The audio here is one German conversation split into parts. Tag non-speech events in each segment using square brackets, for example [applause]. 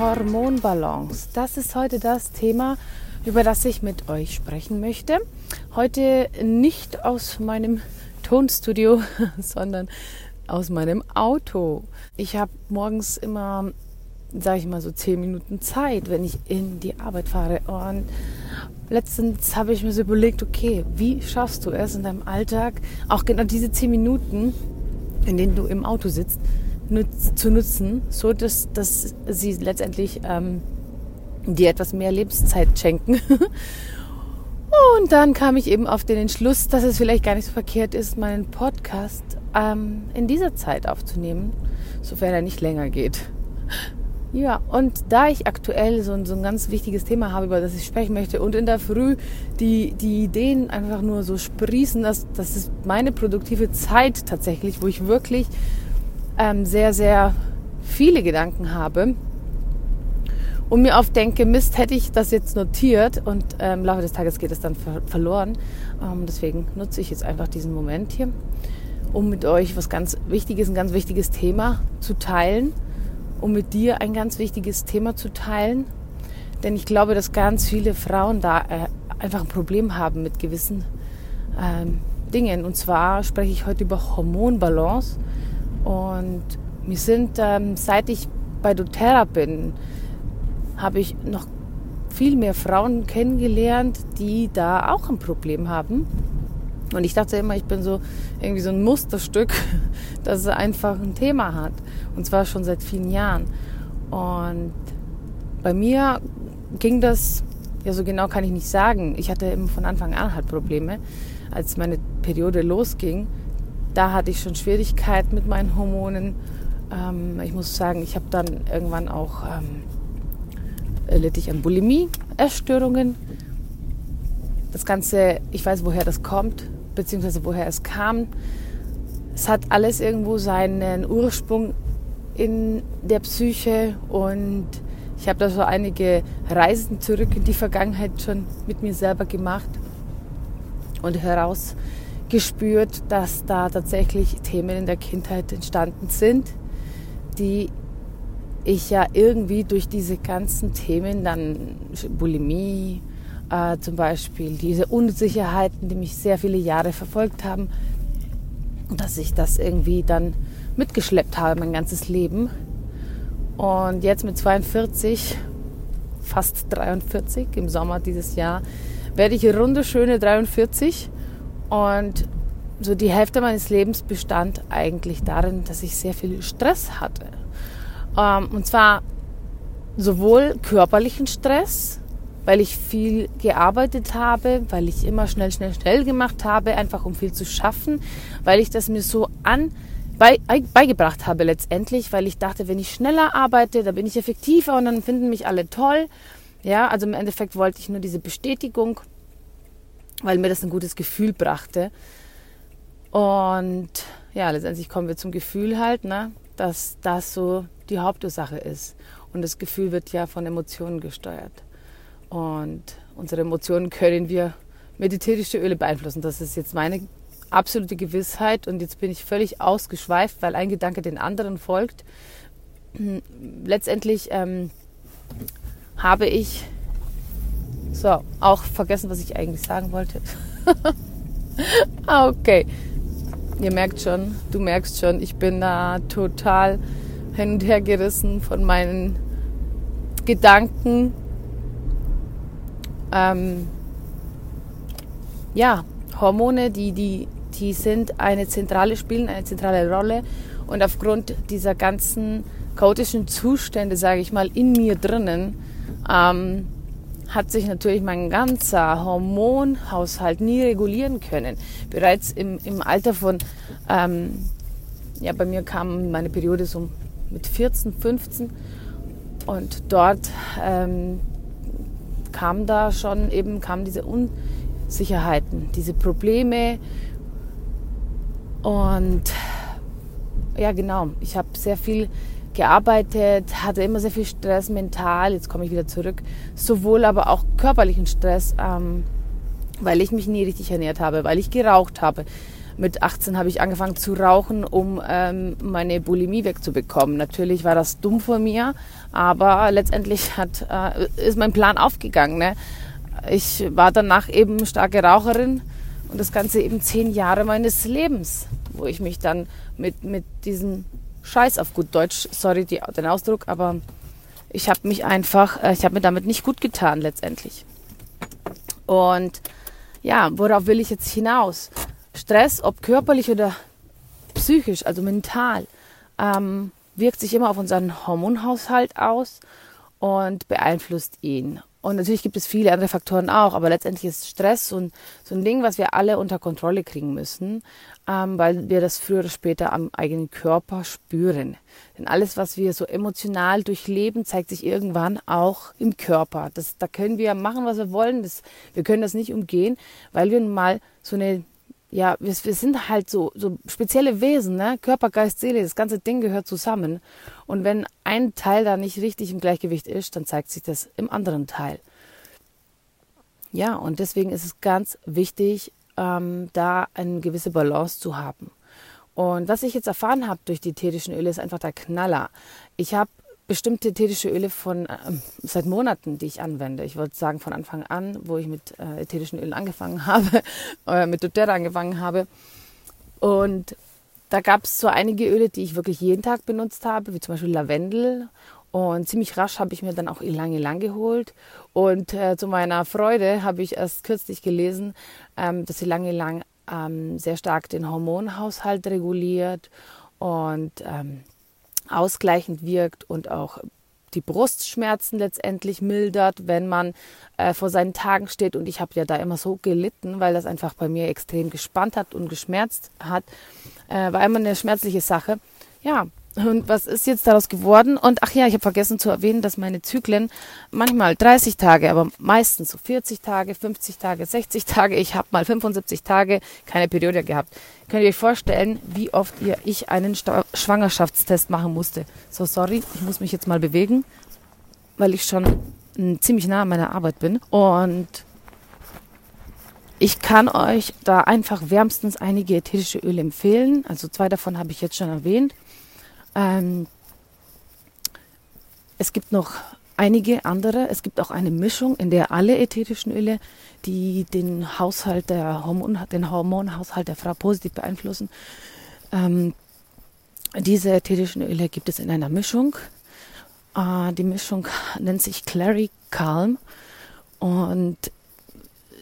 Hormonbalance. Das ist heute das Thema, über das ich mit euch sprechen möchte. Heute nicht aus meinem Tonstudio, [laughs] sondern aus meinem Auto. Ich habe morgens immer, sage ich mal, so zehn Minuten Zeit, wenn ich in die Arbeit fahre. Und letztens habe ich mir so überlegt, okay, wie schaffst du es in deinem Alltag, auch genau diese zehn Minuten, in denen du im Auto sitzt, nutz, zu nutzen, so dass, dass sie letztendlich ähm, dir etwas mehr Lebenszeit schenken. [laughs] Und dann kam ich eben auf den Entschluss, dass es vielleicht gar nicht so verkehrt ist, meinen Podcast ähm, in dieser Zeit aufzunehmen, sofern er nicht länger geht. [laughs] Ja, und da ich aktuell so ein, so ein ganz wichtiges Thema habe, über das ich sprechen möchte und in der Früh die, die Ideen einfach nur so sprießen, dass das ist meine produktive Zeit tatsächlich, wo ich wirklich ähm, sehr, sehr viele Gedanken habe und mir oft denke, Mist, hätte ich das jetzt notiert und ähm, im Laufe des Tages geht es dann ver verloren. Ähm, deswegen nutze ich jetzt einfach diesen Moment hier, um mit euch was ganz Wichtiges, ein ganz wichtiges Thema zu teilen, um mit dir ein ganz wichtiges Thema zu teilen. Denn ich glaube, dass ganz viele Frauen da äh, einfach ein Problem haben mit gewissen ähm, Dingen. Und zwar spreche ich heute über Hormonbalance und mir sind, ähm, seit ich bei doTERRA bin, habe ich noch viel mehr Frauen kennengelernt, die da auch ein Problem haben. Und ich dachte immer, ich bin so irgendwie so ein Musterstück, [laughs] das einfach ein Thema hat. Und zwar schon seit vielen Jahren. Und bei mir ging das, ja so genau kann ich nicht sagen. Ich hatte immer von Anfang an halt Probleme. Als meine Periode losging, da hatte ich schon Schwierigkeiten mit meinen Hormonen. Ähm, ich muss sagen, ich habe dann irgendwann auch ähm, litt ich an Bulimie, Essstörungen. Das Ganze, ich weiß, woher das kommt, beziehungsweise woher es kam. Es hat alles irgendwo seinen Ursprung in der Psyche und ich habe da so einige Reisen zurück in die Vergangenheit schon mit mir selber gemacht und heraus gespürt, dass da tatsächlich Themen in der Kindheit entstanden sind, die ich ja irgendwie durch diese ganzen Themen, dann Bulimie äh, zum Beispiel, diese Unsicherheiten, die mich sehr viele Jahre verfolgt haben, dass ich das irgendwie dann mitgeschleppt habe, mein ganzes Leben. Und jetzt mit 42, fast 43 im Sommer dieses Jahr, werde ich runde schöne 43 und so die Hälfte meines Lebens bestand eigentlich darin, dass ich sehr viel Stress hatte. Ähm, und zwar sowohl körperlichen Stress, weil ich viel gearbeitet habe, weil ich immer schnell, schnell, schnell gemacht habe, einfach um viel zu schaffen, weil ich das mir so an bei, beigebracht habe letztendlich, weil ich dachte, wenn ich schneller arbeite, dann bin ich effektiver und dann finden mich alle toll. Ja, also im Endeffekt wollte ich nur diese Bestätigung weil mir das ein gutes Gefühl brachte. Und ja, letztendlich kommen wir zum Gefühl halt, ne, dass das so die Hauptursache ist. Und das Gefühl wird ja von Emotionen gesteuert. Und unsere Emotionen können wir mit ätherische Öle beeinflussen. Das ist jetzt meine absolute Gewissheit. Und jetzt bin ich völlig ausgeschweift, weil ein Gedanke den anderen folgt. Letztendlich ähm, habe ich so, auch vergessen, was ich eigentlich sagen wollte. [laughs] Ah, okay. Ihr merkt schon, du merkst schon, ich bin da total hin und her gerissen von meinen Gedanken. Ähm, ja, Hormone, die, die, die sind eine zentrale, spielen eine zentrale Rolle. Und aufgrund dieser ganzen chaotischen Zustände, sage ich mal, in mir drinnen, ähm, hat sich natürlich mein ganzer Hormonhaushalt nie regulieren können. Bereits im, im Alter von, ähm, ja, bei mir kam meine Periode so mit 14, 15 und dort ähm, kam da schon eben, kamen diese Unsicherheiten, diese Probleme und ja genau, ich habe sehr viel gearbeitet, hatte immer sehr viel Stress mental, jetzt komme ich wieder zurück, sowohl aber auch körperlichen Stress, ähm, weil ich mich nie richtig ernährt habe, weil ich geraucht habe. Mit 18 habe ich angefangen zu rauchen, um ähm, meine Bulimie wegzubekommen. Natürlich war das dumm von mir, aber letztendlich hat, äh, ist mein Plan aufgegangen. Ne? Ich war danach eben starke Raucherin und das Ganze eben zehn Jahre meines Lebens, wo ich mich dann mit, mit diesem Scheiß auf gut Deutsch, sorry die, den Ausdruck, aber ich habe mich einfach, äh, ich habe mir damit nicht gut getan letztendlich. Und ja, worauf will ich jetzt hinaus? Stress, ob körperlich oder psychisch, also mental, ähm, wirkt sich immer auf unseren Hormonhaushalt aus und beeinflusst ihn. Und natürlich gibt es viele andere Faktoren auch, aber letztendlich ist Stress so ein, so ein Ding, was wir alle unter Kontrolle kriegen müssen, ähm, weil wir das früher oder später am eigenen Körper spüren. Denn alles, was wir so emotional durchleben, zeigt sich irgendwann auch im Körper. Das, da können wir machen, was wir wollen. Das, wir können das nicht umgehen, weil wir mal so eine ja, wir, wir sind halt so, so spezielle Wesen, ne? Körper, Geist, Seele, das ganze Ding gehört zusammen. Und wenn ein Teil da nicht richtig im Gleichgewicht ist, dann zeigt sich das im anderen Teil. Ja, und deswegen ist es ganz wichtig, ähm, da eine gewisse Balance zu haben. Und was ich jetzt erfahren habe durch die ätherischen Öle, ist einfach der Knaller. Ich habe bestimmte ätherische Öle von äh, seit Monaten, die ich anwende. Ich wollte sagen von Anfang an, wo ich mit äh, ätherischen Ölen angefangen [laughs] habe, äh, mit doTERRA angefangen habe. Und da gab es so einige Öle, die ich wirklich jeden Tag benutzt habe, wie zum Beispiel Lavendel. Und ziemlich rasch habe ich mir dann auch Ilang Ilang geholt. Und äh, zu meiner Freude habe ich erst kürzlich gelesen, ähm, dass Ilang Ilang ähm, sehr stark den Hormonhaushalt reguliert und ähm, ausgleichend wirkt und auch die Brustschmerzen letztendlich mildert, wenn man äh, vor seinen Tagen steht. Und ich habe ja da immer so gelitten, weil das einfach bei mir extrem gespannt hat und geschmerzt hat. Äh, war immer eine schmerzliche Sache. Ja, und was ist jetzt daraus geworden? Und ach ja, ich habe vergessen zu erwähnen, dass meine Zyklen manchmal 30 Tage, aber meistens so 40 Tage, 50 Tage, 60 Tage. Ich habe mal 75 Tage keine Periode gehabt. Könnt ihr euch vorstellen, wie oft ihr ich einen Sta Schwangerschaftstest machen musste? So, sorry, ich muss mich jetzt mal bewegen, weil ich schon ziemlich nah an meiner Arbeit bin. Und ich kann euch da einfach wärmstens einige ätherische Öle empfehlen. Also zwei davon habe ich jetzt schon erwähnt. Ähm, es gibt noch einige andere. Es gibt auch eine Mischung, in der alle ätherischen Öle, die den Haushalt der Hormon, den Hormonhaushalt der Frau positiv beeinflussen, ähm, diese ätherischen Öle gibt es in einer Mischung. Äh, die Mischung nennt sich Clary Calm und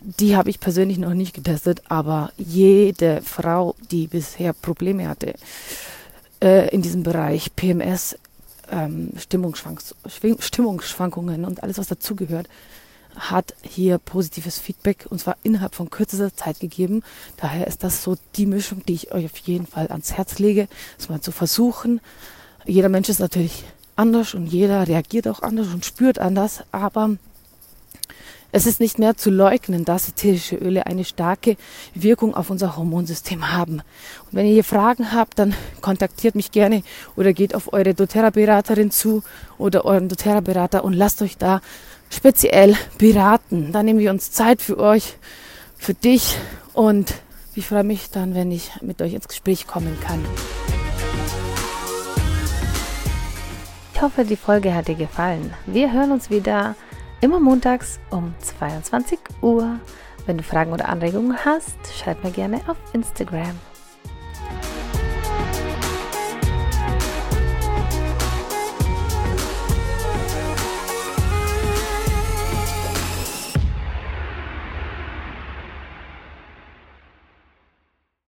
die habe ich persönlich noch nicht getestet, aber jede Frau, die bisher Probleme hatte, äh, in diesem Bereich PMS, ähm, Stimmungsschwankungen und alles, was dazugehört, hat hier positives Feedback und zwar innerhalb von kürzester Zeit gegeben. Daher ist das so die Mischung, die ich euch auf jeden Fall ans Herz lege, das mal zu versuchen. Jeder Mensch ist natürlich anders und jeder reagiert auch anders und spürt anders, aber es ist nicht mehr zu leugnen, dass ätherische Öle eine starke Wirkung auf unser Hormonsystem haben. Und wenn ihr hier Fragen habt, dann kontaktiert mich gerne oder geht auf eure doTERRA-Beraterin zu oder euren doTERRA-Berater und lasst euch da speziell beraten. Da nehmen wir uns Zeit für euch, für dich und ich freue mich dann, wenn ich mit euch ins Gespräch kommen kann. Ich hoffe, die Folge hat dir gefallen. Wir hören uns wieder Immer montags um 22 Uhr. Wenn du Fragen oder Anregungen hast, schreib mir gerne auf Instagram.